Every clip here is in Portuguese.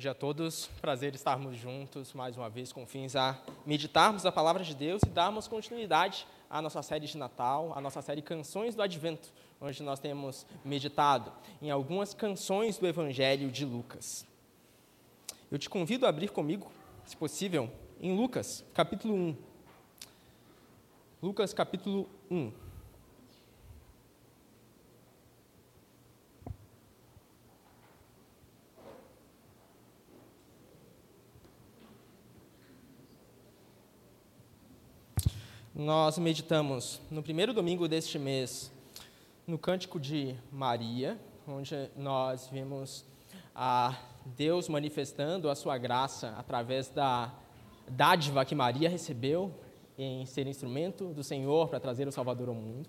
dia a todos. Prazer estarmos juntos mais uma vez com fins a meditarmos a palavra de Deus e darmos continuidade à nossa série de Natal, à nossa série Canções do Advento, onde nós temos meditado em algumas canções do Evangelho de Lucas. Eu te convido a abrir comigo, se possível, em Lucas, capítulo 1. Lucas, capítulo 1. Nós meditamos no primeiro domingo deste mês no Cântico de Maria, onde nós vimos a Deus manifestando a sua graça através da dádiva que Maria recebeu em ser instrumento do Senhor para trazer o Salvador ao mundo.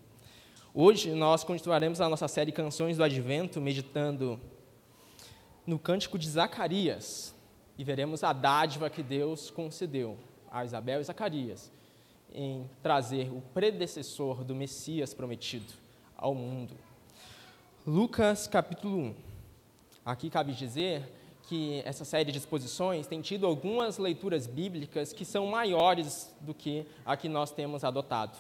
Hoje nós continuaremos a nossa série Canções do Advento, meditando no Cântico de Zacarias, e veremos a dádiva que Deus concedeu a Isabel e Zacarias em trazer o predecessor do Messias prometido ao mundo. Lucas capítulo 1. Aqui cabe dizer que essa série de exposições tem tido algumas leituras bíblicas que são maiores do que a que nós temos adotado.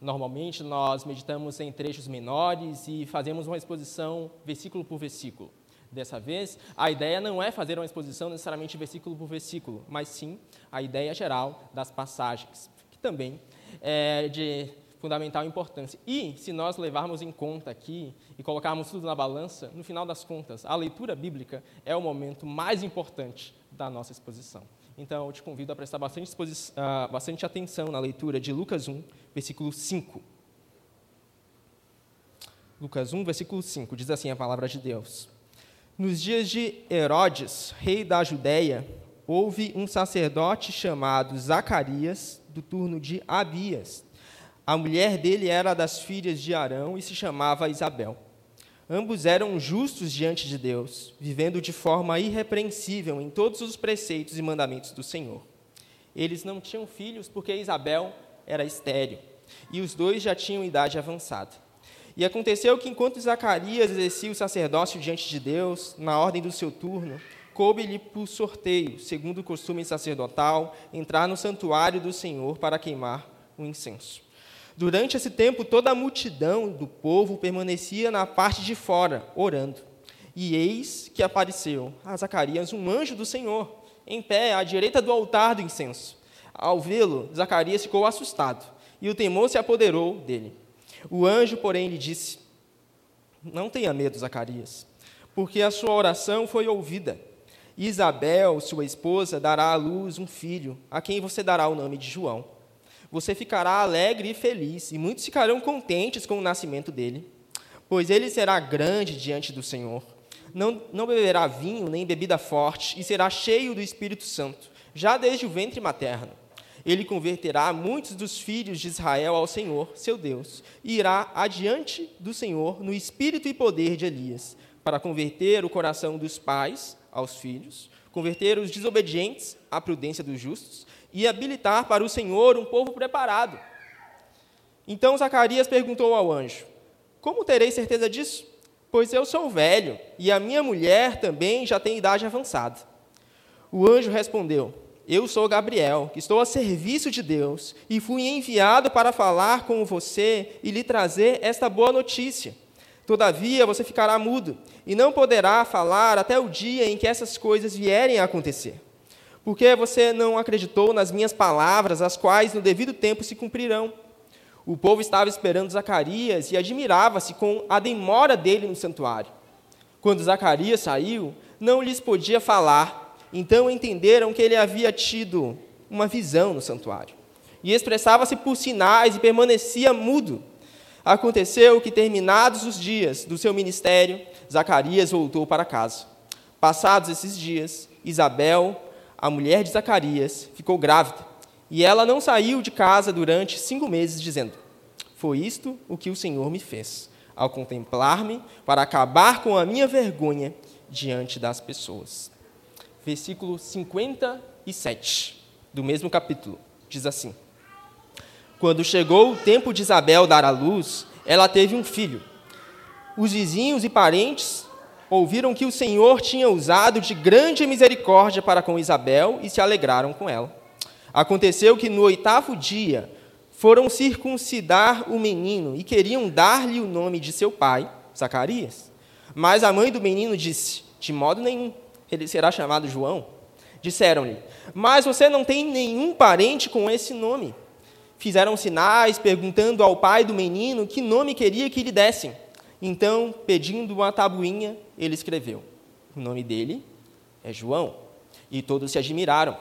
Normalmente nós meditamos em trechos menores e fazemos uma exposição versículo por versículo. Dessa vez, a ideia não é fazer uma exposição necessariamente versículo por versículo, mas sim a ideia geral das passagens também é de fundamental importância. E, se nós levarmos em conta aqui e colocarmos tudo na balança, no final das contas, a leitura bíblica é o momento mais importante da nossa exposição. Então, eu te convido a prestar bastante, uh, bastante atenção na leitura de Lucas 1, versículo 5. Lucas 1, versículo 5, diz assim a palavra de Deus. Nos dias de Herodes, rei da Judéia, houve um sacerdote chamado Zacarias, do turno de Abias. A mulher dele era das filhas de Arão e se chamava Isabel. Ambos eram justos diante de Deus, vivendo de forma irrepreensível em todos os preceitos e mandamentos do Senhor. Eles não tinham filhos porque Isabel era estéril, e os dois já tinham idade avançada. E aconteceu que, enquanto Zacarias exercia o sacerdócio diante de Deus, na ordem do seu turno, coube-lhe por sorteio, segundo o costume sacerdotal, entrar no santuário do Senhor para queimar o incenso. Durante esse tempo, toda a multidão do povo permanecia na parte de fora, orando. E eis que apareceu a Zacarias um anjo do Senhor, em pé à direita do altar do incenso. Ao vê-lo, Zacarias ficou assustado, e o temor se apoderou dele. O anjo, porém, lhe disse: Não tenha medo, Zacarias, porque a sua oração foi ouvida Isabel, sua esposa, dará à luz um filho, a quem você dará o nome de João. Você ficará alegre e feliz, e muitos ficarão contentes com o nascimento dele, pois ele será grande diante do Senhor. Não, não beberá vinho nem bebida forte, e será cheio do Espírito Santo, já desde o ventre materno. Ele converterá muitos dos filhos de Israel ao Senhor, seu Deus, e irá adiante do Senhor no espírito e poder de Elias, para converter o coração dos pais aos filhos, converter os desobedientes à prudência dos justos e habilitar para o Senhor um povo preparado. Então Zacarias perguntou ao anjo: Como terei certeza disso? Pois eu sou velho e a minha mulher também já tem idade avançada. O anjo respondeu: Eu sou Gabriel, que estou a serviço de Deus e fui enviado para falar com você e lhe trazer esta boa notícia. Todavia você ficará mudo e não poderá falar até o dia em que essas coisas vierem a acontecer. Porque você não acreditou nas minhas palavras, as quais no devido tempo se cumprirão. O povo estava esperando Zacarias e admirava-se com a demora dele no santuário. Quando Zacarias saiu, não lhes podia falar, então entenderam que ele havia tido uma visão no santuário. E expressava-se por sinais e permanecia mudo. Aconteceu que, terminados os dias do seu ministério, Zacarias voltou para casa. Passados esses dias, Isabel, a mulher de Zacarias, ficou grávida, e ela não saiu de casa durante cinco meses, dizendo: Foi isto o que o Senhor me fez, ao contemplar-me, para acabar com a minha vergonha diante das pessoas. Versículo 57 do mesmo capítulo diz assim. Quando chegou o tempo de Isabel dar à luz, ela teve um filho. Os vizinhos e parentes ouviram que o Senhor tinha usado de grande misericórdia para com Isabel e se alegraram com ela. Aconteceu que no oitavo dia foram circuncidar o menino e queriam dar-lhe o nome de seu pai, Zacarias. Mas a mãe do menino disse: De modo nenhum, ele será chamado João. Disseram-lhe: Mas você não tem nenhum parente com esse nome. Fizeram sinais, perguntando ao pai do menino que nome queria que lhe dessem. Então, pedindo uma tabuinha, ele escreveu: O nome dele é João. E todos se admiraram.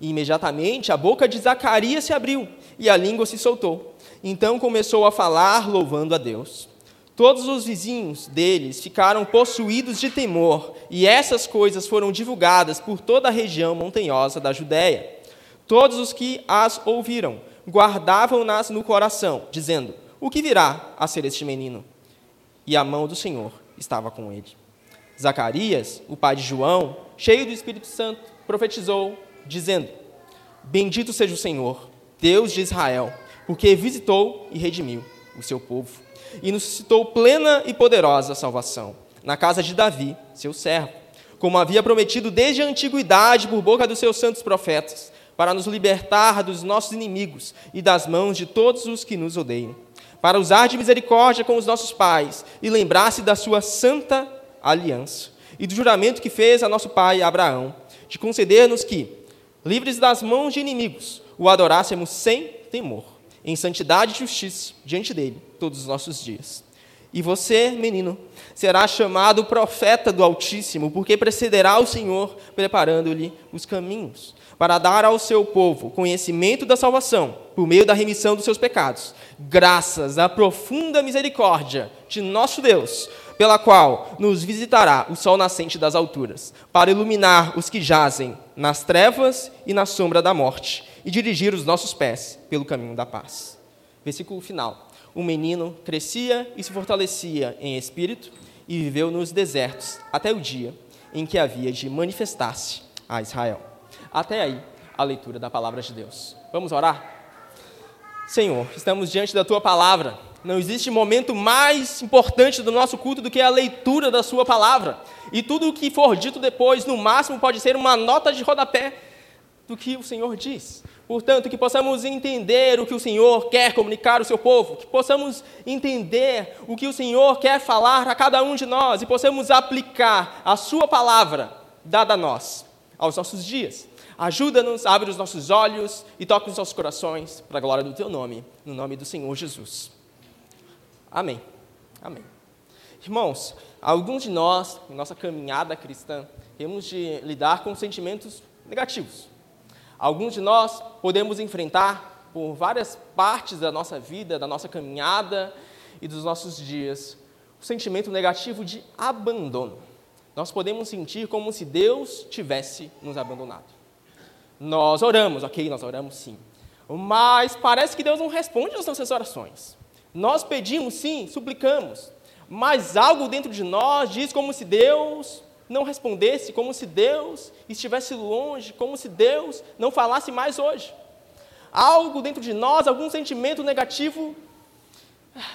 E imediatamente a boca de Zacarias se abriu e a língua se soltou. Então começou a falar, louvando a Deus. Todos os vizinhos deles ficaram possuídos de temor, e essas coisas foram divulgadas por toda a região montanhosa da Judéia. Todos os que as ouviram guardavam-nas no coração, dizendo: O que virá a ser este menino? E a mão do Senhor estava com ele. Zacarias, o pai de João, cheio do Espírito Santo, profetizou, dizendo: Bendito seja o Senhor, Deus de Israel, porque visitou e redimiu o seu povo, e nos suscitou plena e poderosa salvação, na casa de Davi, seu servo, como havia prometido desde a antiguidade por boca dos seus santos profetas, para nos libertar dos nossos inimigos e das mãos de todos os que nos odeiam, para usar de misericórdia com os nossos pais e lembrar-se da sua santa aliança e do juramento que fez a nosso pai Abraão, de conceder-nos que, livres das mãos de inimigos, o adorássemos sem temor, em santidade e justiça diante dele todos os nossos dias. E você, menino, será chamado profeta do Altíssimo, porque precederá o Senhor preparando-lhe os caminhos, para dar ao seu povo conhecimento da salvação, por meio da remissão dos seus pecados, graças à profunda misericórdia de nosso Deus, pela qual nos visitará o sol nascente das alturas, para iluminar os que jazem nas trevas e na sombra da morte, e dirigir os nossos pés pelo caminho da paz. Versículo final. O menino crescia e se fortalecia em espírito e viveu nos desertos até o dia em que havia de manifestar-se a Israel. Até aí, a leitura da palavra de Deus. Vamos orar? Senhor, estamos diante da tua palavra não existe momento mais importante do nosso culto do que a leitura da Sua palavra. E tudo o que for dito depois, no máximo, pode ser uma nota de rodapé do que o Senhor diz. Portanto, que possamos entender o que o Senhor quer comunicar ao seu povo, que possamos entender o que o Senhor quer falar a cada um de nós e possamos aplicar a Sua palavra dada a nós aos nossos dias. Ajuda-nos, abre os nossos olhos e toca os nossos corações para a glória do Teu nome, no nome do Senhor Jesus. Amém. Amém. Irmãos, alguns de nós, em nossa caminhada cristã, temos de lidar com sentimentos negativos. Alguns de nós podemos enfrentar por várias partes da nossa vida, da nossa caminhada e dos nossos dias, o sentimento negativo de abandono. Nós podemos sentir como se Deus tivesse nos abandonado. Nós oramos, ok, nós oramos sim. Mas parece que Deus não responde às nossas orações. Nós pedimos, sim, suplicamos, mas algo dentro de nós diz como se Deus não respondesse, como se Deus estivesse longe, como se Deus não falasse mais hoje. Algo dentro de nós, algum sentimento negativo,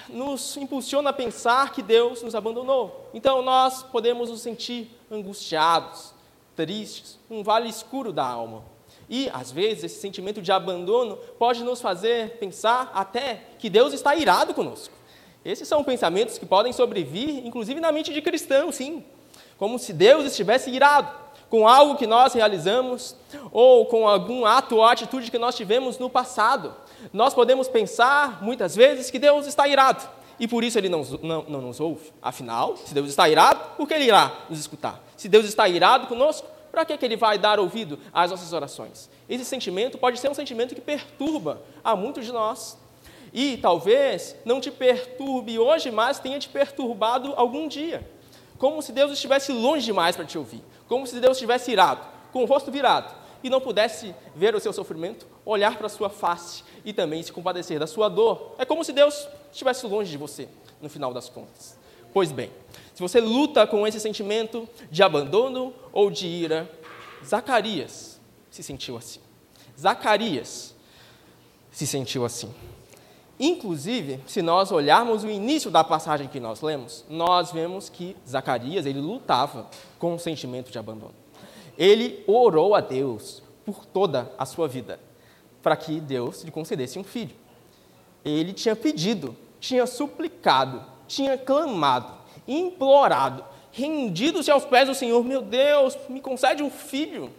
nos impulsiona a pensar que Deus nos abandonou. Então nós podemos nos sentir angustiados, tristes, um vale escuro da alma. E, às vezes, esse sentimento de abandono pode nos fazer pensar até que Deus está irado conosco. Esses são pensamentos que podem sobrevir, inclusive na mente de cristão, sim. Como se Deus estivesse irado com algo que nós realizamos ou com algum ato ou atitude que nós tivemos no passado. Nós podemos pensar, muitas vezes, que Deus está irado e por isso ele não, não, não nos ouve. Afinal, se Deus está irado, por que ele irá nos escutar? Se Deus está irado conosco, para que, que ele vai dar ouvido às nossas orações? Esse sentimento pode ser um sentimento que perturba a muitos de nós. E talvez não te perturbe hoje, mas tenha te perturbado algum dia. Como se Deus estivesse longe demais para te ouvir. Como se Deus estivesse irado, com o rosto virado, e não pudesse ver o seu sofrimento, olhar para a sua face e também se compadecer da sua dor. É como se Deus estivesse longe de você, no final das contas. Pois bem, se você luta com esse sentimento de abandono ou de ira, Zacarias se sentiu assim. Zacarias se sentiu assim. Inclusive, se nós olharmos o início da passagem que nós lemos, nós vemos que Zacarias ele lutava com um sentimento de abandono. Ele orou a Deus por toda a sua vida, para que Deus lhe concedesse um filho. Ele tinha pedido, tinha suplicado, tinha clamado, implorado, rendido-se aos pés do Senhor: Meu Deus, me concede um filho.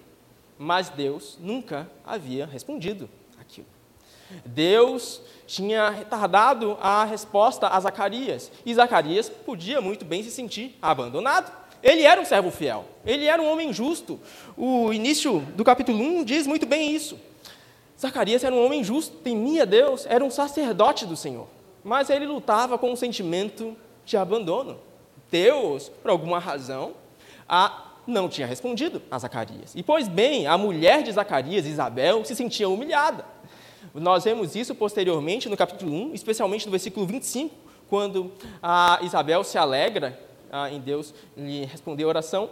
Mas Deus nunca havia respondido aquilo. Deus tinha retardado a resposta a Zacarias. E Zacarias podia muito bem se sentir abandonado. Ele era um servo fiel, ele era um homem justo. O início do capítulo 1 diz muito bem isso. Zacarias era um homem justo, temia Deus, era um sacerdote do Senhor. Mas ele lutava com um sentimento de abandono. Deus, por alguma razão, a, não tinha respondido a Zacarias. E, pois bem, a mulher de Zacarias, Isabel, se sentia humilhada. Nós vemos isso posteriormente no capítulo 1, especialmente no versículo 25, quando a Isabel se alegra ah, em Deus lhe responder a oração.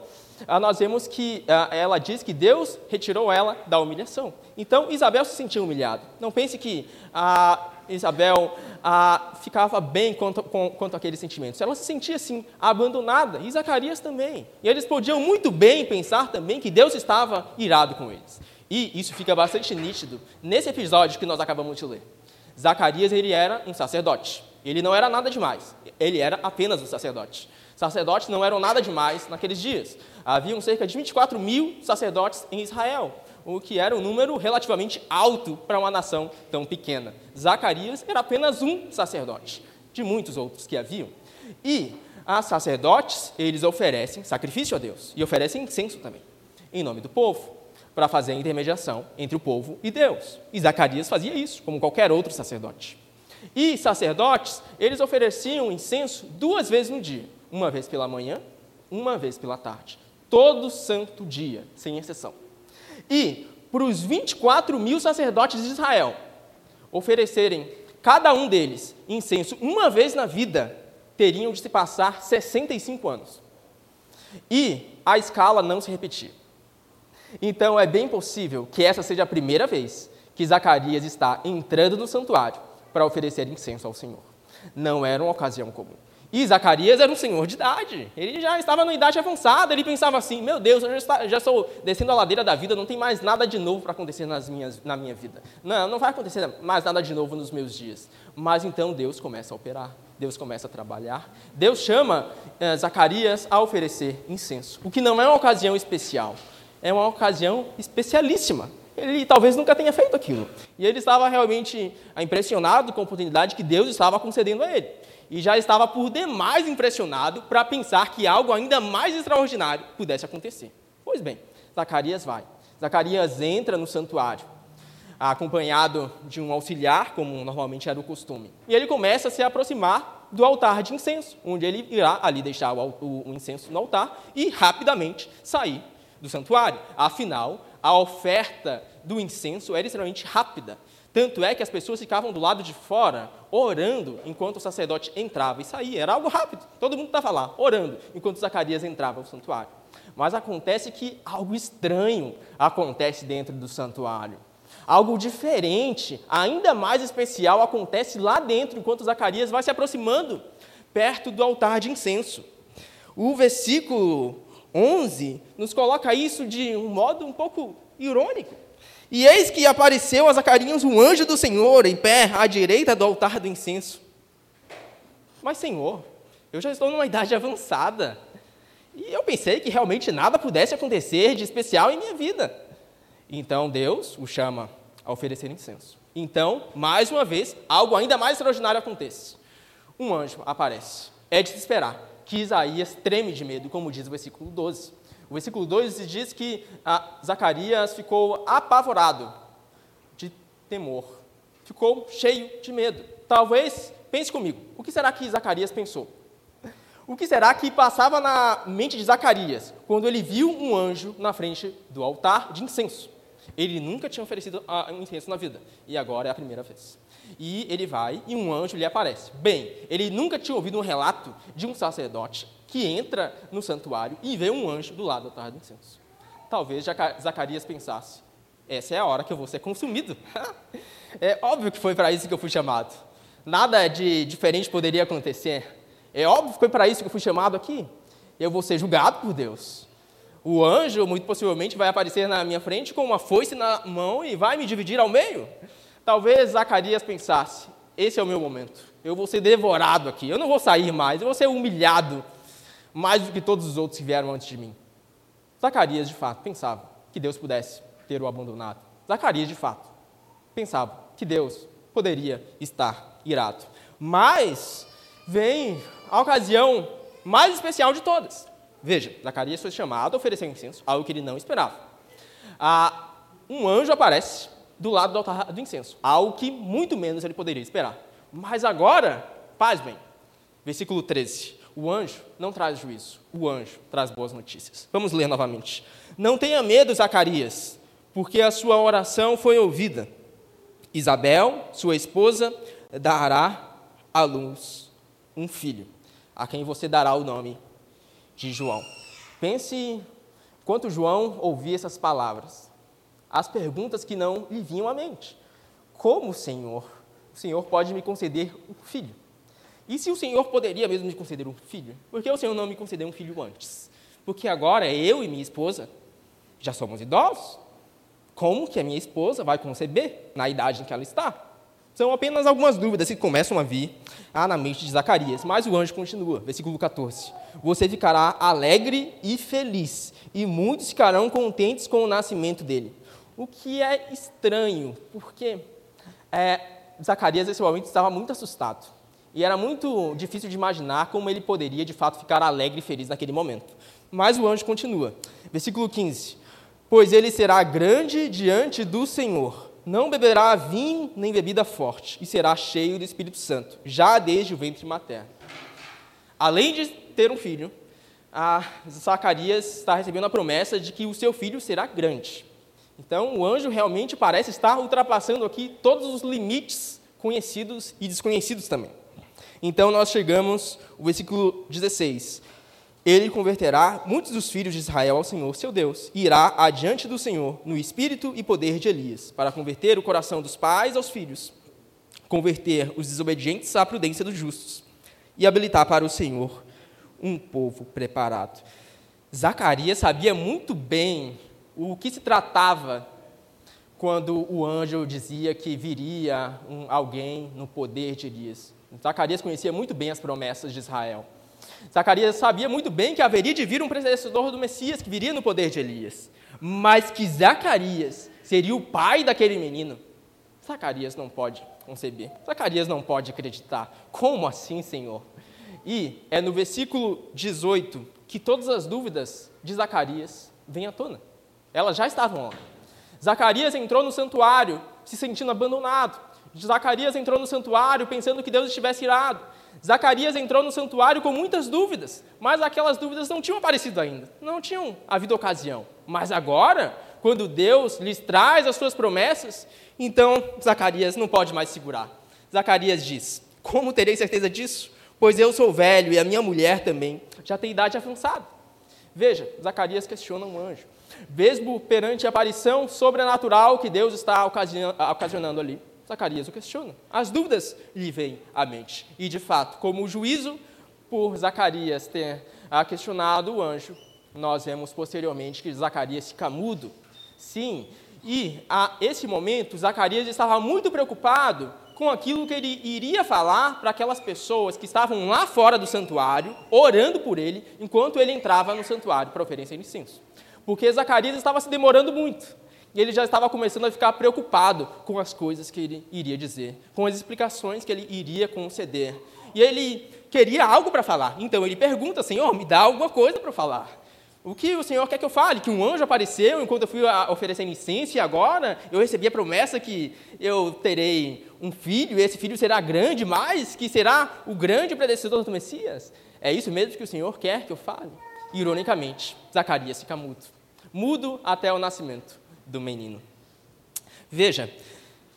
Ah, nós vemos que ah, ela diz que Deus retirou ela da humilhação. Então, Isabel se sentia humilhada. Não pense que a Isabel ficava bem quanto, com, quanto àqueles sentimentos. Ela se sentia assim, abandonada, e Zacarias também. E eles podiam muito bem pensar também que Deus estava irado com eles. E isso fica bastante nítido nesse episódio que nós acabamos de ler. Zacarias ele era um sacerdote. Ele não era nada demais. Ele era apenas um sacerdote. Sacerdotes não eram nada demais naqueles dias. Haviam cerca de 24 mil sacerdotes em Israel, o que era um número relativamente alto para uma nação tão pequena. Zacarias era apenas um sacerdote, de muitos outros que haviam. E a sacerdotes, eles oferecem sacrifício a Deus e oferecem incenso também, em nome do povo para fazer a intermediação entre o povo e Deus. E Zacarias fazia isso, como qualquer outro sacerdote. E sacerdotes, eles ofereciam incenso duas vezes no dia, uma vez pela manhã, uma vez pela tarde, todo santo dia, sem exceção. E para os 24 mil sacerdotes de Israel oferecerem cada um deles incenso uma vez na vida, teriam de se passar 65 anos. E a escala não se repetia. Então é bem possível que essa seja a primeira vez que Zacarias está entrando no santuário para oferecer incenso ao Senhor. Não era uma ocasião comum. E Zacarias era um senhor de idade, ele já estava na idade avançada, ele pensava assim: meu Deus, eu já, já estou descendo a ladeira da vida, não tem mais nada de novo para acontecer nas minhas, na minha vida. Não, não vai acontecer mais nada de novo nos meus dias. Mas então Deus começa a operar, Deus começa a trabalhar, Deus chama eh, Zacarias a oferecer incenso, o que não é uma ocasião especial, é uma ocasião especialíssima. Ele talvez nunca tenha feito aquilo. E ele estava realmente impressionado com a oportunidade que Deus estava concedendo a ele. E já estava por demais impressionado para pensar que algo ainda mais extraordinário pudesse acontecer. Pois bem, Zacarias vai. Zacarias entra no santuário, acompanhado de um auxiliar, como normalmente era o costume. E ele começa a se aproximar do altar de incenso, onde ele irá ali deixar o, o, o incenso no altar e rapidamente sair do santuário. Afinal, a oferta do incenso era extremamente rápida. Tanto é que as pessoas ficavam do lado de fora, orando, enquanto o sacerdote entrava e saía. Era algo rápido. Todo mundo estava lá, orando, enquanto Zacarias entrava no santuário. Mas acontece que algo estranho acontece dentro do santuário. Algo diferente, ainda mais especial, acontece lá dentro, enquanto Zacarias vai se aproximando perto do altar de incenso. O versículo 11 nos coloca isso de um modo um pouco irônico. E eis que apareceu a Zacarias um anjo do Senhor em pé à direita do altar do incenso. Mas, Senhor, eu já estou numa idade avançada. E eu pensei que realmente nada pudesse acontecer de especial em minha vida. Então Deus o chama a oferecer incenso. Então, mais uma vez, algo ainda mais extraordinário acontece. Um anjo aparece. É de se esperar que Isaías treme de medo, como diz o versículo 12. O versículo 12 diz que ah, Zacarias ficou apavorado de temor, ficou cheio de medo. Talvez, pense comigo, o que será que Zacarias pensou? O que será que passava na mente de Zacarias quando ele viu um anjo na frente do altar de incenso? Ele nunca tinha oferecido ah, incenso na vida, e agora é a primeira vez e ele vai e um anjo lhe aparece. Bem, ele nunca tinha ouvido um relato de um sacerdote que entra no santuário e vê um anjo do lado do altar do incenso. Talvez Zacarias pensasse: essa é a hora que eu vou ser consumido. é óbvio que foi para isso que eu fui chamado. nada de diferente poderia acontecer. É óbvio que foi para isso que eu fui chamado aqui. Eu vou ser julgado por Deus. O anjo, muito possivelmente, vai aparecer na minha frente com uma foice na mão e vai me dividir ao meio. Talvez Zacarias pensasse: esse é o meu momento. Eu vou ser devorado aqui. Eu não vou sair mais. Eu vou ser humilhado mais do que todos os outros que vieram antes de mim. Zacarias, de fato, pensava que Deus pudesse ter o abandonado. Zacarias, de fato, pensava que Deus poderia estar irado. Mas vem a ocasião mais especial de todas. Veja, Zacarias foi chamado a oferecer incenso, algo que ele não esperava. Ah, um anjo aparece do lado do altar do incenso, algo que muito menos ele poderia esperar. Mas agora, paz bem, versículo 13. O anjo não traz juízo, o anjo traz boas notícias. Vamos ler novamente. Não tenha medo, Zacarias, porque a sua oração foi ouvida. Isabel, sua esposa, dará à luz um filho, a quem você dará o nome de João. Pense quanto João ouvia essas palavras, as perguntas que não lhe vinham à mente. Como, Senhor, o Senhor pode me conceder um filho? E se o Senhor poderia mesmo me conceder um filho? Por que o Senhor não me concedeu um filho antes? Porque agora eu e minha esposa já somos idosos. Como que a minha esposa vai conceber na idade em que ela está? São apenas algumas dúvidas que começam a vir ah, na mente de Zacarias, mas o anjo continua, versículo 14. Você ficará alegre e feliz, e muitos ficarão contentes com o nascimento dele. O que é estranho, porque é, Zacarias, nesse momento, estava muito assustado. E era muito difícil de imaginar como ele poderia, de fato, ficar alegre e feliz naquele momento. Mas o anjo continua. Versículo 15 pois ele será grande diante do Senhor. Não beberá vinho nem bebida forte, e será cheio do Espírito Santo, já desde o ventre materno. Além de ter um filho, Zacarias está recebendo a promessa de que o seu filho será grande. Então, o anjo realmente parece estar ultrapassando aqui todos os limites conhecidos e desconhecidos também. Então, nós chegamos ao versículo 16 ele converterá muitos dos filhos de Israel ao Senhor, seu Deus, e irá adiante do Senhor no espírito e poder de Elias, para converter o coração dos pais aos filhos, converter os desobedientes à prudência dos justos, e habilitar para o Senhor um povo preparado. Zacarias sabia muito bem o que se tratava quando o anjo dizia que viria um, alguém no poder de Elias. Zacarias conhecia muito bem as promessas de Israel. Zacarias sabia muito bem que haveria de vir um predecessor do Messias que viria no poder de Elias, mas que Zacarias seria o pai daquele menino. Zacarias não pode conceber, Zacarias não pode acreditar. Como assim, Senhor? E é no versículo 18 que todas as dúvidas de Zacarias vêm à tona. Elas já estavam lá. Zacarias entrou no santuário se sentindo abandonado. Zacarias entrou no santuário pensando que Deus estivesse irado. Zacarias entrou no santuário com muitas dúvidas, mas aquelas dúvidas não tinham aparecido ainda, não tinham havido ocasião. Mas agora, quando Deus lhes traz as suas promessas, então Zacarias não pode mais segurar. Zacarias diz: Como terei certeza disso? Pois eu sou velho e a minha mulher também já tem idade avançada. Veja, Zacarias questiona um anjo, mesmo perante a aparição sobrenatural que Deus está ocasionando ali. Zacarias o questiona. As dúvidas lhe vêm à mente. E, de fato, como o juízo por Zacarias ter ah, questionado o anjo, nós vemos posteriormente que Zacarias fica mudo. Sim, e a esse momento, Zacarias estava muito preocupado com aquilo que ele iria falar para aquelas pessoas que estavam lá fora do santuário, orando por ele, enquanto ele entrava no santuário para oferecer incenso. Porque Zacarias estava se demorando muito. E ele já estava começando a ficar preocupado com as coisas que ele iria dizer, com as explicações que ele iria conceder. E ele queria algo para falar. Então ele pergunta: Senhor, me dá alguma coisa para falar. O que o Senhor quer que eu fale? Que um anjo apareceu enquanto eu fui oferecer licença e agora eu recebi a promessa que eu terei um filho e esse filho será grande mais, que será o grande predecessor do Messias? É isso mesmo que o Senhor quer que eu fale? Ironicamente, Zacarias fica mudo. Mudo até o nascimento do menino. Veja,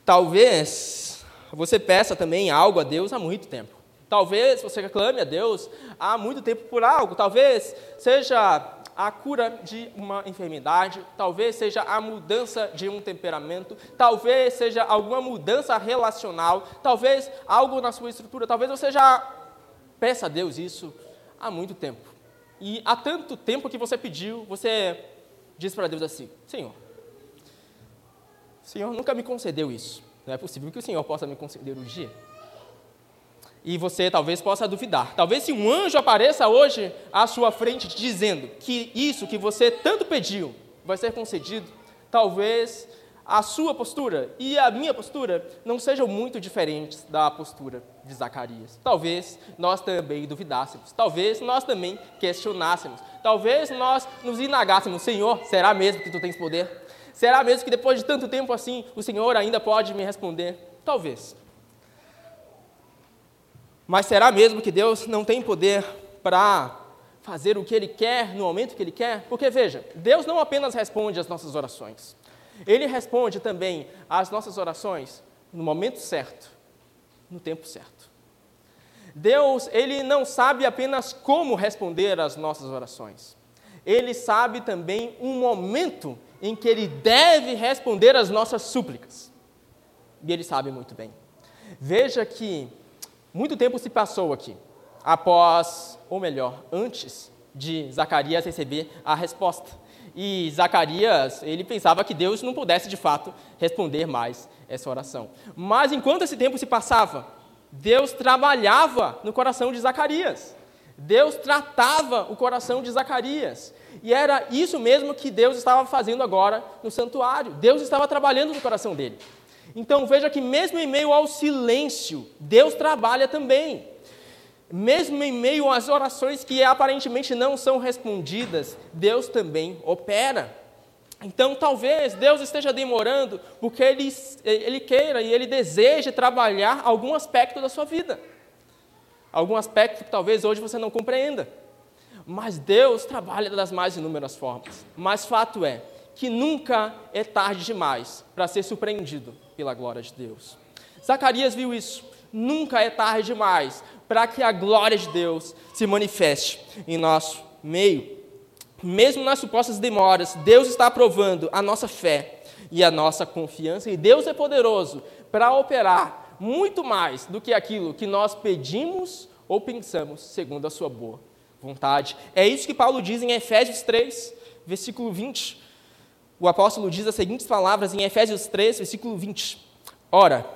talvez você peça também algo a Deus há muito tempo. Talvez você reclame a Deus há muito tempo por algo. Talvez seja a cura de uma enfermidade, talvez seja a mudança de um temperamento, talvez seja alguma mudança relacional, talvez algo na sua estrutura, talvez você já peça a Deus isso há muito tempo. E há tanto tempo que você pediu, você diz para Deus assim: Senhor, Senhor nunca me concedeu isso. Não é possível que o Senhor possa me conceder um dia. E você talvez possa duvidar. Talvez se um anjo apareça hoje à sua frente dizendo que isso que você tanto pediu vai ser concedido, talvez a sua postura e a minha postura não sejam muito diferentes da postura de Zacarias. Talvez nós também duvidássemos, talvez nós também questionássemos, talvez nós nos inagássemos: Senhor, será mesmo que tu tens poder? Será mesmo que depois de tanto tempo assim o Senhor ainda pode me responder? Talvez. Mas será mesmo que Deus não tem poder para fazer o que Ele quer no momento que Ele quer? Porque veja, Deus não apenas responde às nossas orações, Ele responde também às nossas orações no momento certo, no tempo certo. Deus, Ele não sabe apenas como responder às nossas orações, Ele sabe também um momento em que Ele deve responder às nossas súplicas. E Ele sabe muito bem. Veja que muito tempo se passou aqui, após, ou melhor, antes de Zacarias receber a resposta. E Zacarias, ele pensava que Deus não pudesse de fato responder mais essa oração. Mas enquanto esse tempo se passava, Deus trabalhava no coração de Zacarias. Deus tratava o coração de Zacarias. E era isso mesmo que Deus estava fazendo agora no santuário. Deus estava trabalhando no coração dele. Então veja que, mesmo em meio ao silêncio, Deus trabalha também. Mesmo em meio às orações que aparentemente não são respondidas, Deus também opera. Então, talvez Deus esteja demorando porque ele, ele queira e Ele deseja trabalhar algum aspecto da sua vida. Algum aspecto que talvez hoje você não compreenda. Mas Deus trabalha das mais inúmeras formas. Mas fato é que nunca é tarde demais para ser surpreendido pela glória de Deus. Zacarias viu isso. Nunca é tarde demais para que a glória de Deus se manifeste em nosso meio. Mesmo nas supostas demoras, Deus está aprovando a nossa fé e a nossa confiança, e Deus é poderoso para operar muito mais do que aquilo que nós pedimos ou pensamos, segundo a sua boa vontade. É isso que Paulo diz em Efésios 3, versículo 20 o apóstolo diz as seguintes palavras em Efésios 3, versículo 20: Ora,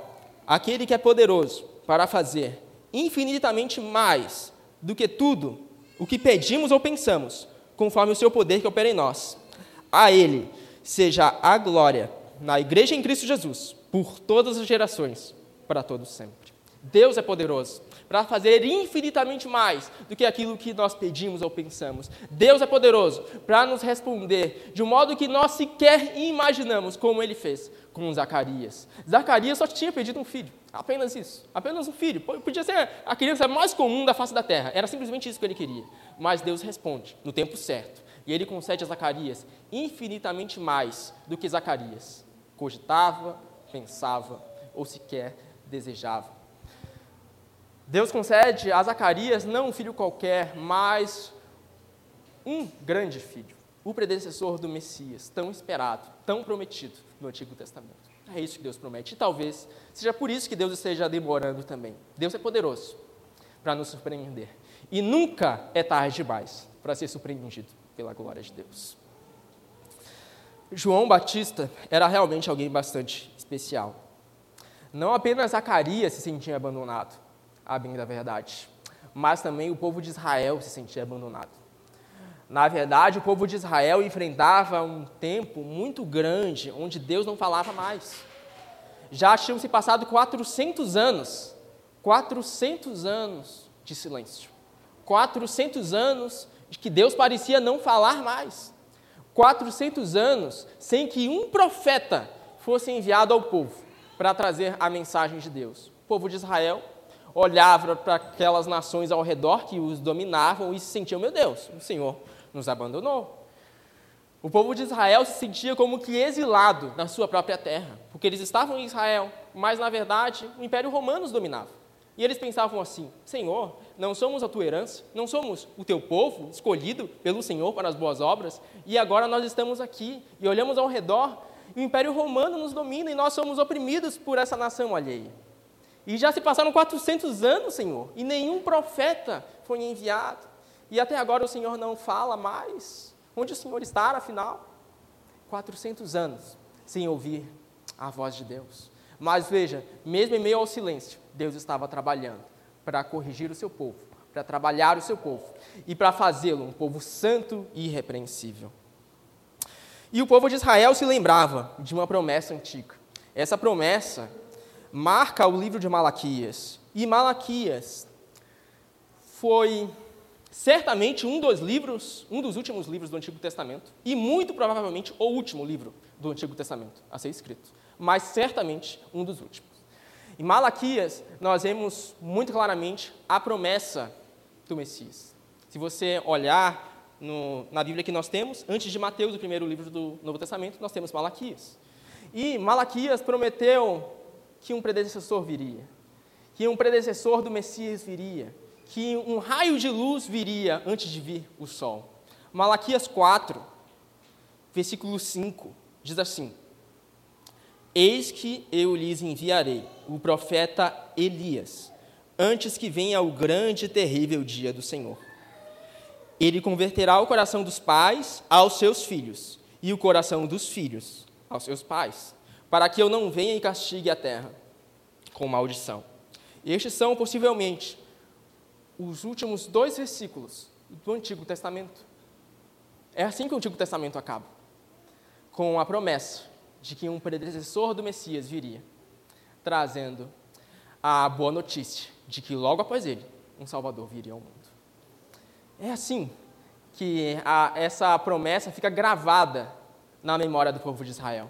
aquele que é poderoso para fazer infinitamente mais do que tudo o que pedimos ou pensamos, conforme o seu poder que opera em nós. A Ele seja a glória na Igreja em Cristo Jesus, por todas as gerações, para todos sempre. Deus é poderoso para fazer infinitamente mais do que aquilo que nós pedimos ou pensamos. Deus é poderoso para nos responder de um modo que nós sequer imaginamos, como ele fez com Zacarias. Zacarias só tinha pedido um filho, apenas isso, apenas um filho. Podia ser a criança mais comum da face da terra, era simplesmente isso que ele queria. Mas Deus responde no tempo certo, e ele concede a Zacarias infinitamente mais do que Zacarias cogitava, pensava ou sequer desejava. Deus concede a Zacarias não um filho qualquer, mas um grande filho, o predecessor do Messias, tão esperado, tão prometido no Antigo Testamento. É isso que Deus promete. E talvez seja por isso que Deus esteja demorando também. Deus é poderoso para nos surpreender. E nunca é tarde demais para ser surpreendido pela glória de Deus. João Batista era realmente alguém bastante especial. Não apenas Zacarias se sentia abandonado, a bem da verdade. Mas também o povo de Israel se sentia abandonado. Na verdade, o povo de Israel enfrentava um tempo muito grande onde Deus não falava mais. Já tinham se passado 400 anos, 400 anos de silêncio. 400 anos de que Deus parecia não falar mais. 400 anos sem que um profeta fosse enviado ao povo para trazer a mensagem de Deus. O povo de Israel olhava para aquelas nações ao redor que os dominavam e se sentiam, meu Deus, o Senhor nos abandonou. O povo de Israel se sentia como que exilado na sua própria terra, porque eles estavam em Israel, mas na verdade o Império Romano os dominava. E eles pensavam assim: Senhor, não somos a tua herança, não somos o teu povo escolhido pelo Senhor para as boas obras, e agora nós estamos aqui e olhamos ao redor o Império Romano nos domina e nós somos oprimidos por essa nação alheia. E já se passaram 400 anos, Senhor, e nenhum profeta foi enviado. E até agora o Senhor não fala mais. Onde o Senhor está, afinal? 400 anos sem ouvir a voz de Deus. Mas veja, mesmo em meio ao silêncio, Deus estava trabalhando para corrigir o seu povo, para trabalhar o seu povo e para fazê-lo um povo santo e irrepreensível. E o povo de Israel se lembrava de uma promessa antiga. Essa promessa marca o livro de Malaquias. E Malaquias foi certamente um dos livros, um dos últimos livros do Antigo Testamento, e muito provavelmente o último livro do Antigo Testamento a ser escrito, mas certamente um dos últimos. Em Malaquias, nós vemos muito claramente a promessa do Messias. Se você olhar no, na Bíblia que nós temos, antes de Mateus, o primeiro livro do Novo Testamento, nós temos Malaquias. E Malaquias prometeu que um predecessor viria, que um predecessor do Messias viria, que um raio de luz viria antes de vir o sol. Malaquias 4, versículo 5, diz assim: Eis que eu lhes enviarei o profeta Elias, antes que venha o grande e terrível dia do Senhor. Ele converterá o coração dos pais aos seus filhos, e o coração dos filhos aos seus pais, para que eu não venha e castigue a terra com maldição. Estes são, possivelmente, os últimos dois versículos do Antigo Testamento. É assim que o Antigo Testamento acaba com a promessa de que um predecessor do Messias viria, trazendo a boa notícia de que logo após ele, um Salvador viria ao mundo. É assim que a, essa promessa fica gravada na memória do povo de Israel.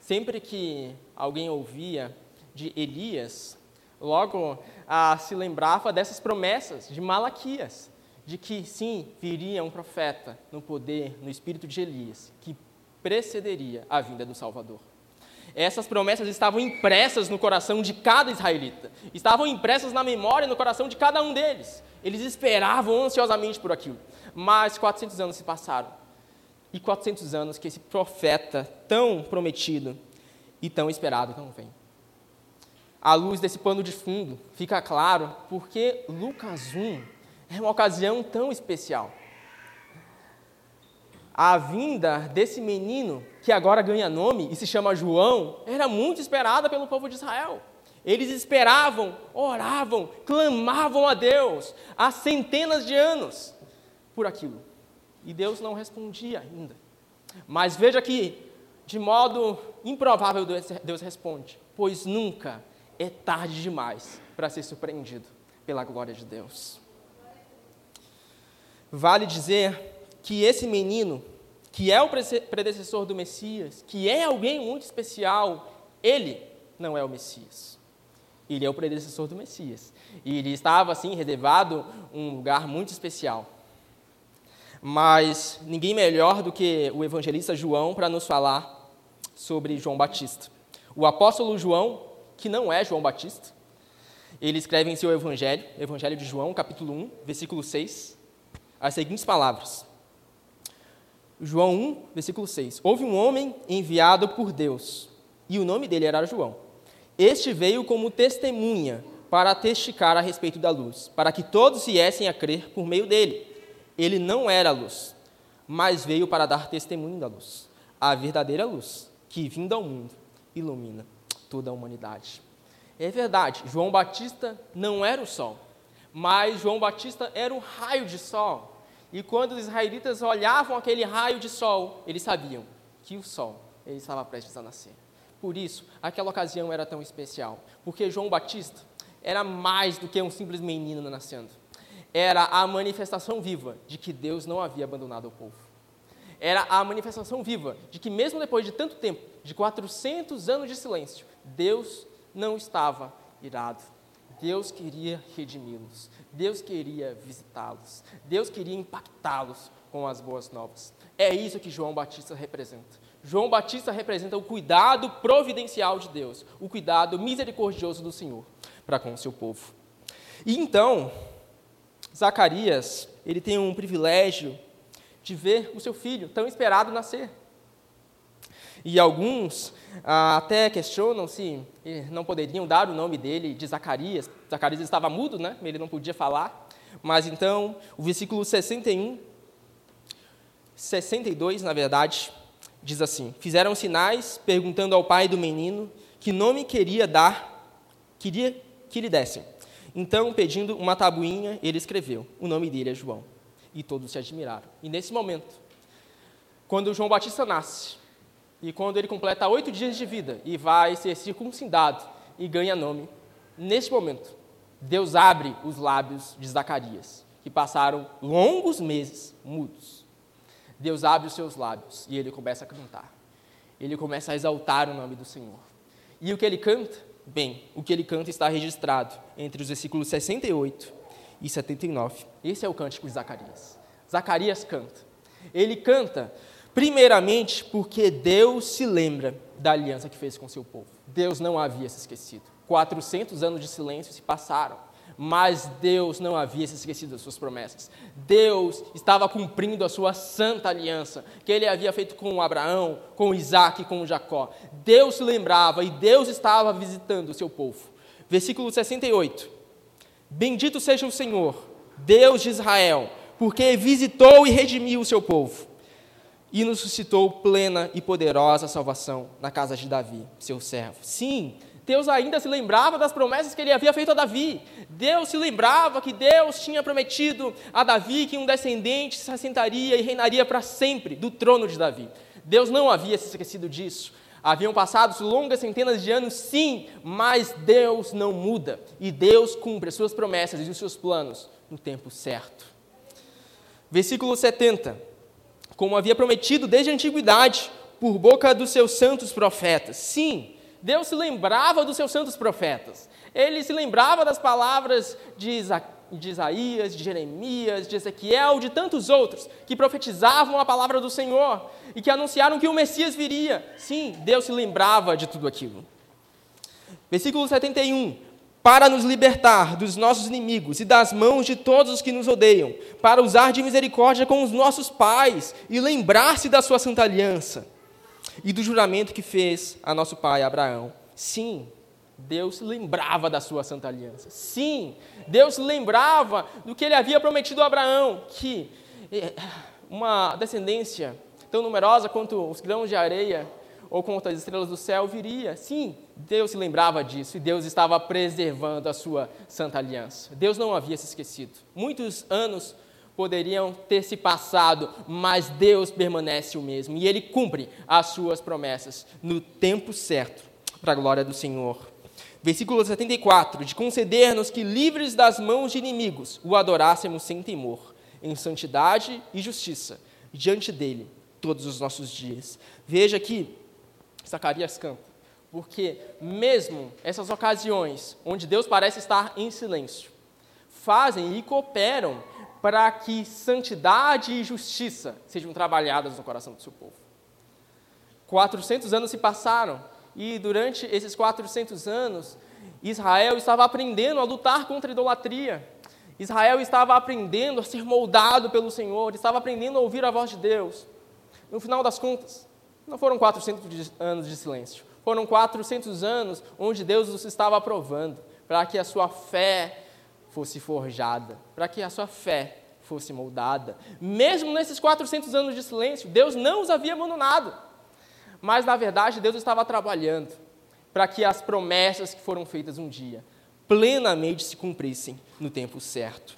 Sempre que alguém ouvia de Elias, logo ah, se lembrava dessas promessas de Malaquias, de que sim, viria um profeta no poder, no espírito de Elias, que precederia a vinda do Salvador. Essas promessas estavam impressas no coração de cada israelita, estavam impressas na memória e no coração de cada um deles. Eles esperavam ansiosamente por aquilo. Mas 400 anos se passaram. E 400 anos que esse profeta tão prometido e tão esperado não vem. À luz desse pano de fundo, fica claro porque Lucas 1 é uma ocasião tão especial. A vinda desse menino, que agora ganha nome e se chama João, era muito esperada pelo povo de Israel. Eles esperavam, oravam, clamavam a Deus há centenas de anos por aquilo. E Deus não respondia ainda. Mas veja que, de modo improvável, Deus responde: Pois nunca é tarde demais para ser surpreendido pela glória de Deus. Vale dizer que esse menino, que é o predecessor do Messias, que é alguém muito especial, ele não é o Messias. Ele é o predecessor do Messias. E ele estava, assim, reservado um lugar muito especial. Mas ninguém melhor do que o evangelista João para nos falar sobre João Batista. O apóstolo João, que não é João Batista, ele escreve em seu evangelho, Evangelho de João, capítulo 1, versículo 6, as seguintes palavras. João 1, versículo 6. Houve um homem enviado por Deus, e o nome dele era João. Este veio como testemunha para testificar a respeito da luz, para que todos viessem a crer por meio dele. Ele não era luz, mas veio para dar testemunho da luz, a verdadeira luz, que vindo ao mundo ilumina toda a humanidade. É verdade, João Batista não era o sol, mas João Batista era um raio de sol. E quando os israelitas olhavam aquele raio de sol, eles sabiam que o sol ele estava prestes a nascer. Por isso, aquela ocasião era tão especial, porque João Batista era mais do que um simples menino nascendo. Era a manifestação viva de que Deus não havia abandonado o povo. Era a manifestação viva de que, mesmo depois de tanto tempo, de 400 anos de silêncio, Deus não estava irado. Deus queria redimi-los. Deus queria visitá-los. Deus queria impactá-los com as boas novas. É isso que João Batista representa. João Batista representa o cuidado providencial de Deus, o cuidado misericordioso do Senhor para com o seu povo. E então, Zacarias, ele tem um privilégio de ver o seu filho tão esperado nascer. E alguns ah, até questionam se não poderiam dar o nome dele de Zacarias. Zacarias estava mudo, né? Ele não podia falar. Mas então, o versículo 61, 62, na verdade, diz assim: Fizeram sinais perguntando ao pai do menino que nome queria dar, queria que lhe dessem. Então, pedindo uma tabuinha, ele escreveu: O nome dele é João. E todos se admiraram. E nesse momento, quando João Batista nasce, e quando ele completa oito dias de vida e vai ser circuncidado e ganha nome, neste momento, Deus abre os lábios de Zacarias, que passaram longos meses mudos. Deus abre os seus lábios e ele começa a cantar. Ele começa a exaltar o nome do Senhor. E o que ele canta? Bem, o que ele canta está registrado entre os versículos 68 e 79. Esse é o cântico de Zacarias. Zacarias canta. Ele canta Primeiramente, porque Deus se lembra da aliança que fez com seu povo. Deus não havia se esquecido. 400 anos de silêncio se passaram, mas Deus não havia se esquecido das suas promessas. Deus estava cumprindo a sua santa aliança que ele havia feito com Abraão, com Isaac e com Jacó. Deus se lembrava e Deus estava visitando o seu povo. Versículo 68. Bendito seja o Senhor, Deus de Israel, porque visitou e redimiu o seu povo e nos suscitou plena e poderosa salvação na casa de Davi, seu servo. Sim, Deus ainda se lembrava das promessas que ele havia feito a Davi. Deus se lembrava que Deus tinha prometido a Davi que um descendente se assentaria e reinaria para sempre do trono de Davi. Deus não havia se esquecido disso. Haviam passado longas centenas de anos, sim, mas Deus não muda. E Deus cumpre as suas promessas e os seus planos no tempo certo. Versículo 70 como havia prometido desde a antiguidade, por boca dos seus santos profetas. Sim, Deus se lembrava dos seus santos profetas. Ele se lembrava das palavras de, Isa de Isaías, de Jeremias, de Ezequiel, de tantos outros que profetizavam a palavra do Senhor e que anunciaram que o Messias viria. Sim, Deus se lembrava de tudo aquilo. Versículo 71 para nos libertar dos nossos inimigos e das mãos de todos os que nos odeiam, para usar de misericórdia com os nossos pais e lembrar-se da sua santa aliança e do juramento que fez a nosso pai Abraão. Sim, Deus lembrava da sua santa aliança. Sim, Deus lembrava do que ele havia prometido a Abraão, que eh, uma descendência tão numerosa quanto os grãos de areia ou contra as estrelas do céu viria. Sim, Deus se lembrava disso e Deus estava preservando a sua santa aliança. Deus não havia se esquecido. Muitos anos poderiam ter se passado, mas Deus permanece o mesmo e ele cumpre as suas promessas no tempo certo, para a glória do Senhor. Versículo 74: De conceder-nos que, livres das mãos de inimigos, o adorássemos sem temor, em santidade e justiça, diante dele, todos os nossos dias. Veja que Zacarias canta. Porque mesmo essas ocasiões onde Deus parece estar em silêncio, fazem e cooperam para que santidade e justiça sejam trabalhadas no coração do seu povo. 400 anos se passaram e durante esses 400 anos, Israel estava aprendendo a lutar contra a idolatria. Israel estava aprendendo a ser moldado pelo Senhor, estava aprendendo a ouvir a voz de Deus. No final das contas, não foram 400 anos de silêncio, foram 400 anos onde Deus os estava aprovando para que a sua fé fosse forjada, para que a sua fé fosse moldada. Mesmo nesses 400 anos de silêncio, Deus não os havia abandonado. Mas, na verdade, Deus estava trabalhando para que as promessas que foram feitas um dia plenamente se cumprissem no tempo certo.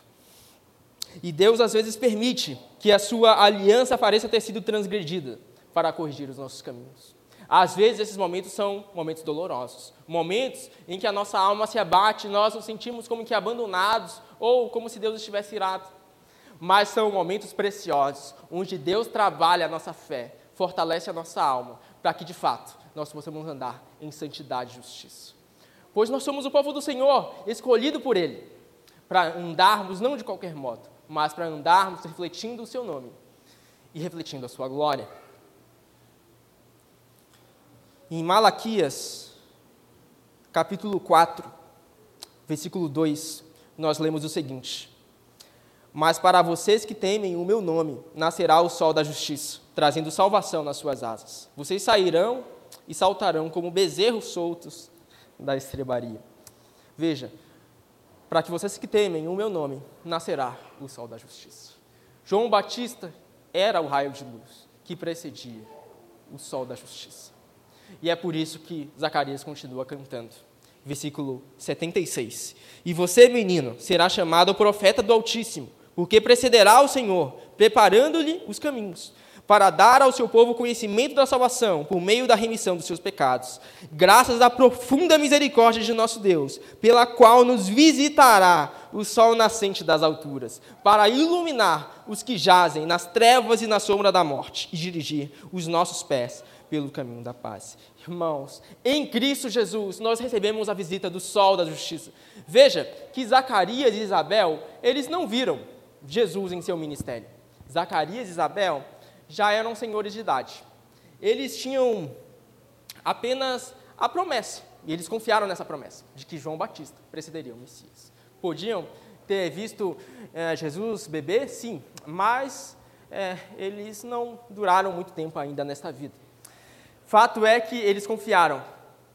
E Deus, às vezes, permite que a sua aliança pareça ter sido transgredida para corrigir os nossos caminhos. Às vezes, esses momentos são momentos dolorosos, momentos em que a nossa alma se abate, nós nos sentimos como que abandonados ou como se Deus estivesse irado. Mas são momentos preciosos, onde Deus trabalha a nossa fé, fortalece a nossa alma, para que de fato nós possamos andar em santidade e justiça. Pois nós somos o povo do Senhor, escolhido por Ele, para andarmos não de qualquer modo, mas para andarmos refletindo o Seu nome e refletindo a Sua glória. Em Malaquias, capítulo 4, versículo 2, nós lemos o seguinte: Mas para vocês que temem o meu nome, nascerá o sol da justiça, trazendo salvação nas suas asas. Vocês sairão e saltarão como bezerros soltos da estrebaria. Veja, para que vocês que temem o meu nome, nascerá o sol da justiça. João Batista era o raio de luz que precedia o sol da justiça. E é por isso que Zacarias continua cantando. Versículo 76. E você, menino, será chamado profeta do Altíssimo, porque precederá o Senhor, preparando-lhe os caminhos para dar ao seu povo conhecimento da salvação por meio da remissão dos seus pecados, graças à profunda misericórdia de nosso Deus, pela qual nos visitará o sol nascente das alturas, para iluminar os que jazem nas trevas e na sombra da morte e dirigir os nossos pés pelo caminho da paz. Irmãos, em Cristo Jesus nós recebemos a visita do sol da justiça. Veja que Zacarias e Isabel, eles não viram Jesus em seu ministério. Zacarias e Isabel já eram senhores de idade. Eles tinham apenas a promessa, e eles confiaram nessa promessa, de que João Batista precederia o Messias. Podiam ter visto é, Jesus beber? Sim, mas é, eles não duraram muito tempo ainda nesta vida. Fato é que eles confiaram,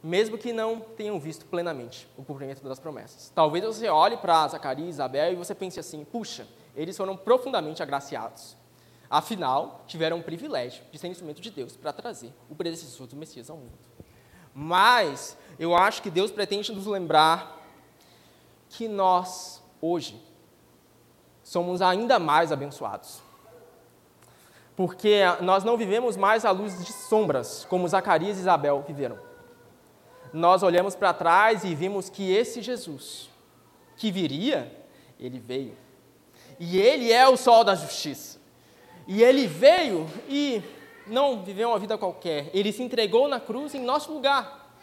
mesmo que não tenham visto plenamente o cumprimento das promessas. Talvez você olhe para Zacarias e Isabel e você pense assim: puxa, eles foram profundamente agraciados. Afinal, tiveram o privilégio de ser instrumento de Deus para trazer o predecessor do Messias ao mundo. Mas eu acho que Deus pretende nos lembrar que nós, hoje, somos ainda mais abençoados. Porque nós não vivemos mais à luz de sombras, como Zacarias e Isabel viveram. Nós olhamos para trás e vimos que esse Jesus, que viria, ele veio. E ele é o sol da justiça. E ele veio e não viveu uma vida qualquer. Ele se entregou na cruz em nosso lugar.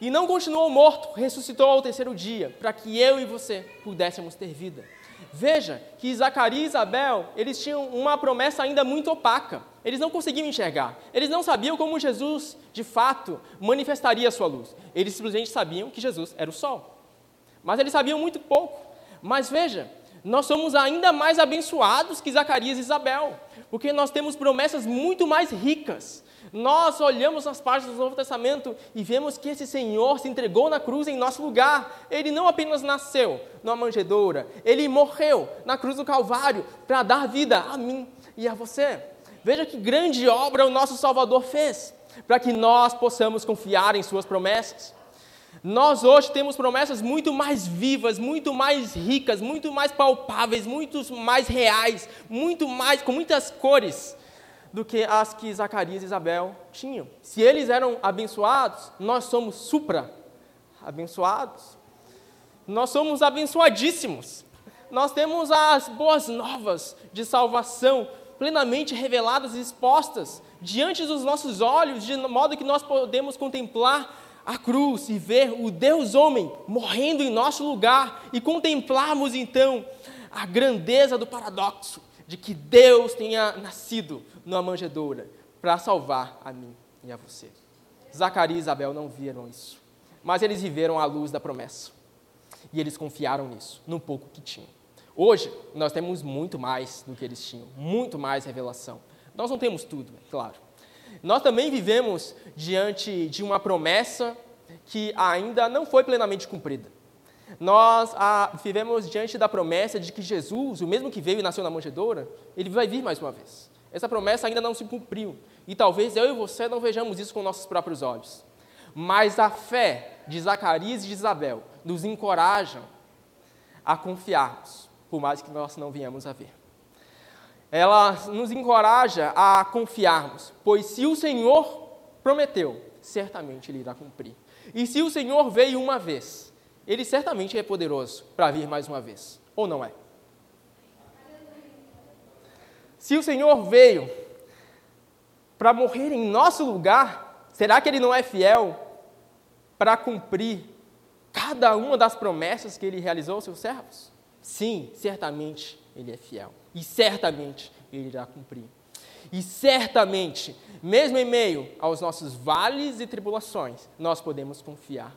E não continuou morto, ressuscitou ao terceiro dia, para que eu e você pudéssemos ter vida. Veja que Zacarias e Isabel, eles tinham uma promessa ainda muito opaca. Eles não conseguiam enxergar. Eles não sabiam como Jesus, de fato, manifestaria a sua luz. Eles simplesmente sabiam que Jesus era o sol. Mas eles sabiam muito pouco. Mas veja, nós somos ainda mais abençoados que Zacarias e Isabel, porque nós temos promessas muito mais ricas. Nós olhamos nas páginas do Novo Testamento e vemos que esse Senhor se entregou na cruz em nosso lugar. Ele não apenas nasceu numa manjedoura, ele morreu na cruz do Calvário para dar vida a mim e a você. Veja que grande obra o nosso Salvador fez, para que nós possamos confiar em Suas promessas. Nós hoje temos promessas muito mais vivas, muito mais ricas, muito mais palpáveis, muito mais reais, muito mais com muitas cores do que as que Zacarias e Isabel tinham. Se eles eram abençoados, nós somos supra abençoados. Nós somos abençoadíssimos. Nós temos as boas novas de salvação plenamente reveladas e expostas diante dos nossos olhos, de modo que nós podemos contemplar a cruz e ver o Deus homem morrendo em nosso lugar e contemplarmos então a grandeza do paradoxo de que Deus tenha nascido numa manjedoura para salvar a mim e a você. Zacarias e Isabel não viram isso, mas eles viveram a luz da promessa. E eles confiaram nisso, no pouco que tinham. Hoje, nós temos muito mais do que eles tinham, muito mais revelação. Nós não temos tudo, é claro. Nós também vivemos diante de uma promessa que ainda não foi plenamente cumprida. Nós ah, vivemos diante da promessa de que Jesus, o mesmo que veio e nasceu na manjedoura, ele vai vir mais uma vez. Essa promessa ainda não se cumpriu. E talvez eu e você não vejamos isso com nossos próprios olhos. Mas a fé de Zacarias e de Isabel nos encorajam a confiarmos, por mais que nós não venhamos a ver ela nos encoraja a confiarmos, pois se o Senhor prometeu, certamente Ele irá cumprir. E se o Senhor veio uma vez, Ele certamente é poderoso para vir mais uma vez, ou não é? Se o Senhor veio para morrer em nosso lugar, será que Ele não é fiel para cumprir cada uma das promessas que Ele realizou aos seus servos? Sim, certamente Ele é fiel e certamente Ele irá cumprir. E certamente, mesmo em meio aos nossos vales e tribulações, nós podemos confiar,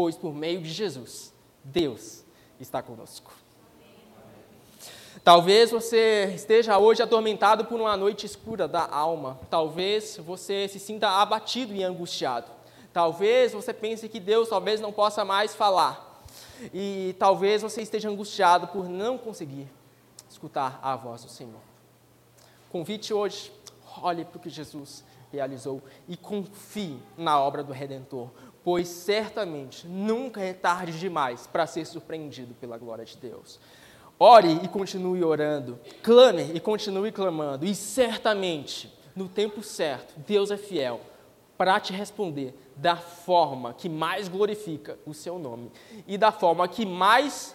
pois por meio de Jesus, Deus está conosco. Talvez você esteja hoje atormentado por uma noite escura da alma. Talvez você se sinta abatido e angustiado. Talvez você pense que Deus talvez não possa mais falar. E talvez você esteja angustiado por não conseguir escutar a voz do Senhor. Convite hoje, olhe para o que Jesus realizou e confie na obra do Redentor, pois certamente nunca é tarde demais para ser surpreendido pela glória de Deus. Ore e continue orando, clame e continue clamando, e certamente, no tempo certo, Deus é fiel para te responder da forma que mais glorifica o seu nome e da forma que mais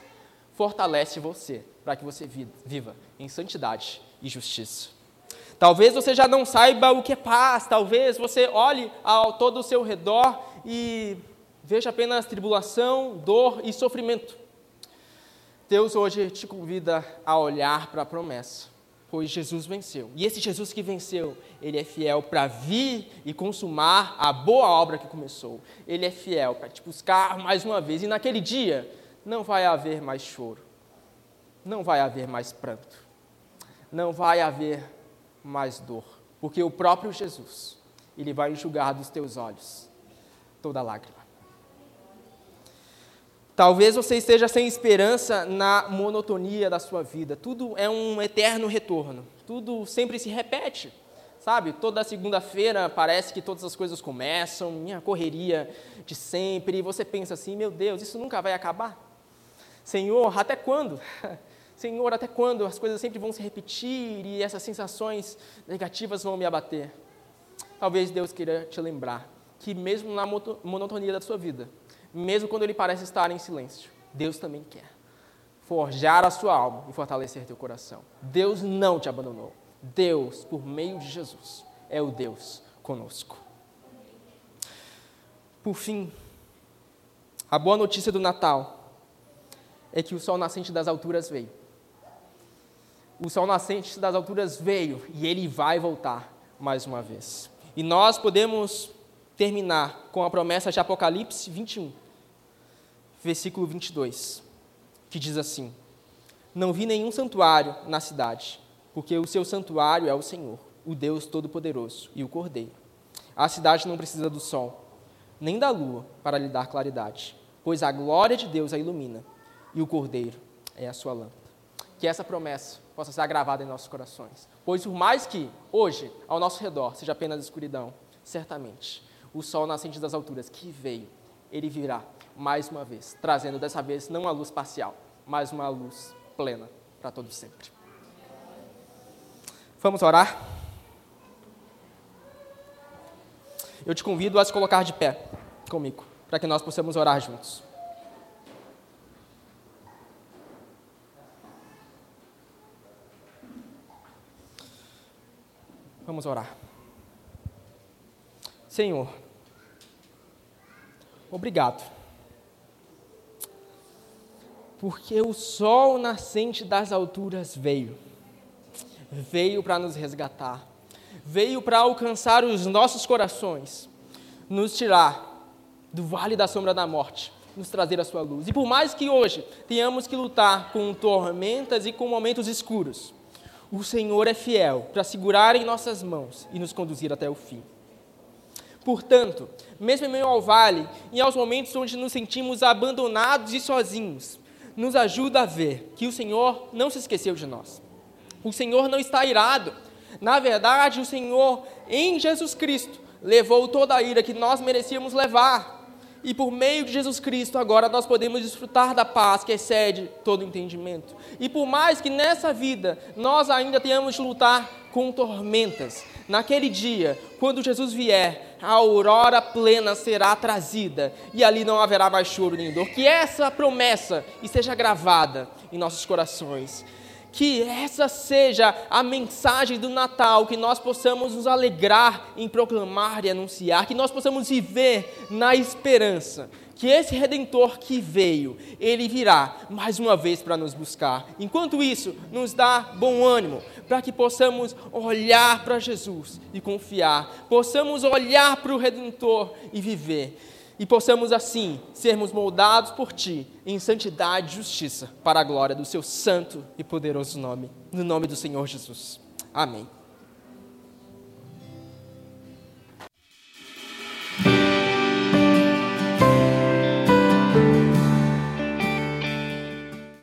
fortalece você, para que você viva em santidade e justiça. Talvez você já não saiba o que é paz, talvez você olhe ao todo o seu redor e veja apenas tribulação, dor e sofrimento. Deus hoje te convida a olhar para a promessa, pois Jesus venceu. E esse Jesus que venceu, ele é fiel para vir e consumar a boa obra que começou. Ele é fiel para te buscar mais uma vez. E naquele dia não vai haver mais choro, não vai haver mais pranto, não vai haver mais dor, porque o próprio Jesus, ele vai enxugar dos teus olhos toda lágrima. Talvez você esteja sem esperança na monotonia da sua vida. Tudo é um eterno retorno. Tudo sempre se repete. Sabe? Toda segunda-feira parece que todas as coisas começam, minha correria de sempre, e você pensa assim: meu Deus, isso nunca vai acabar? Senhor, até quando? Senhor, até quando as coisas sempre vão se repetir e essas sensações negativas vão me abater? Talvez Deus queira te lembrar que, mesmo na monotonia da sua vida, mesmo quando ele parece estar em silêncio. Deus também quer forjar a sua alma e fortalecer teu coração. Deus não te abandonou. Deus, por meio de Jesus, é o Deus conosco. Por fim, a boa notícia do Natal é que o sol nascente das alturas veio. O sol nascente das alturas veio e ele vai voltar mais uma vez. E nós podemos terminar com a promessa de Apocalipse 21, versículo 22, que diz assim: Não vi nenhum santuário na cidade, porque o seu santuário é o Senhor, o Deus Todo-Poderoso e o Cordeiro. A cidade não precisa do sol, nem da lua para lhe dar claridade, pois a glória de Deus a ilumina e o Cordeiro é a sua lâmpada. Que essa promessa possa ser gravada em nossos corações, pois por mais que hoje ao nosso redor seja apenas escuridão, certamente o sol nascente das alturas que veio, ele virá mais uma vez, trazendo dessa vez não uma luz parcial, mas uma luz plena para todos sempre. Vamos orar? Eu te convido a se colocar de pé comigo, para que nós possamos orar juntos. Vamos orar. Senhor, obrigado porque o sol nascente das alturas veio. Veio para nos resgatar, veio para alcançar os nossos corações, nos tirar do vale da sombra da morte, nos trazer a sua luz. E por mais que hoje tenhamos que lutar com tormentas e com momentos escuros, o Senhor é fiel para segurar em nossas mãos e nos conduzir até o fim. Portanto, mesmo em meio ao vale e aos momentos onde nos sentimos abandonados e sozinhos, nos ajuda a ver que o Senhor não se esqueceu de nós. O Senhor não está irado. Na verdade, o Senhor, em Jesus Cristo, levou toda a ira que nós merecíamos levar. E por meio de Jesus Cristo, agora nós podemos desfrutar da paz que excede todo entendimento. E por mais que nessa vida nós ainda tenhamos de lutar com tormentas, naquele dia, quando Jesus vier, a aurora plena será trazida e ali não haverá mais choro nem dor. Que essa promessa esteja gravada em nossos corações que essa seja a mensagem do Natal, que nós possamos nos alegrar em proclamar e anunciar, que nós possamos viver na esperança que esse redentor que veio, ele virá mais uma vez para nos buscar. Enquanto isso, nos dá bom ânimo, para que possamos olhar para Jesus e confiar, possamos olhar para o redentor e viver e possamos assim sermos moldados por Ti em santidade e justiça, para a glória do Seu santo e poderoso nome, no nome do Senhor Jesus. Amém.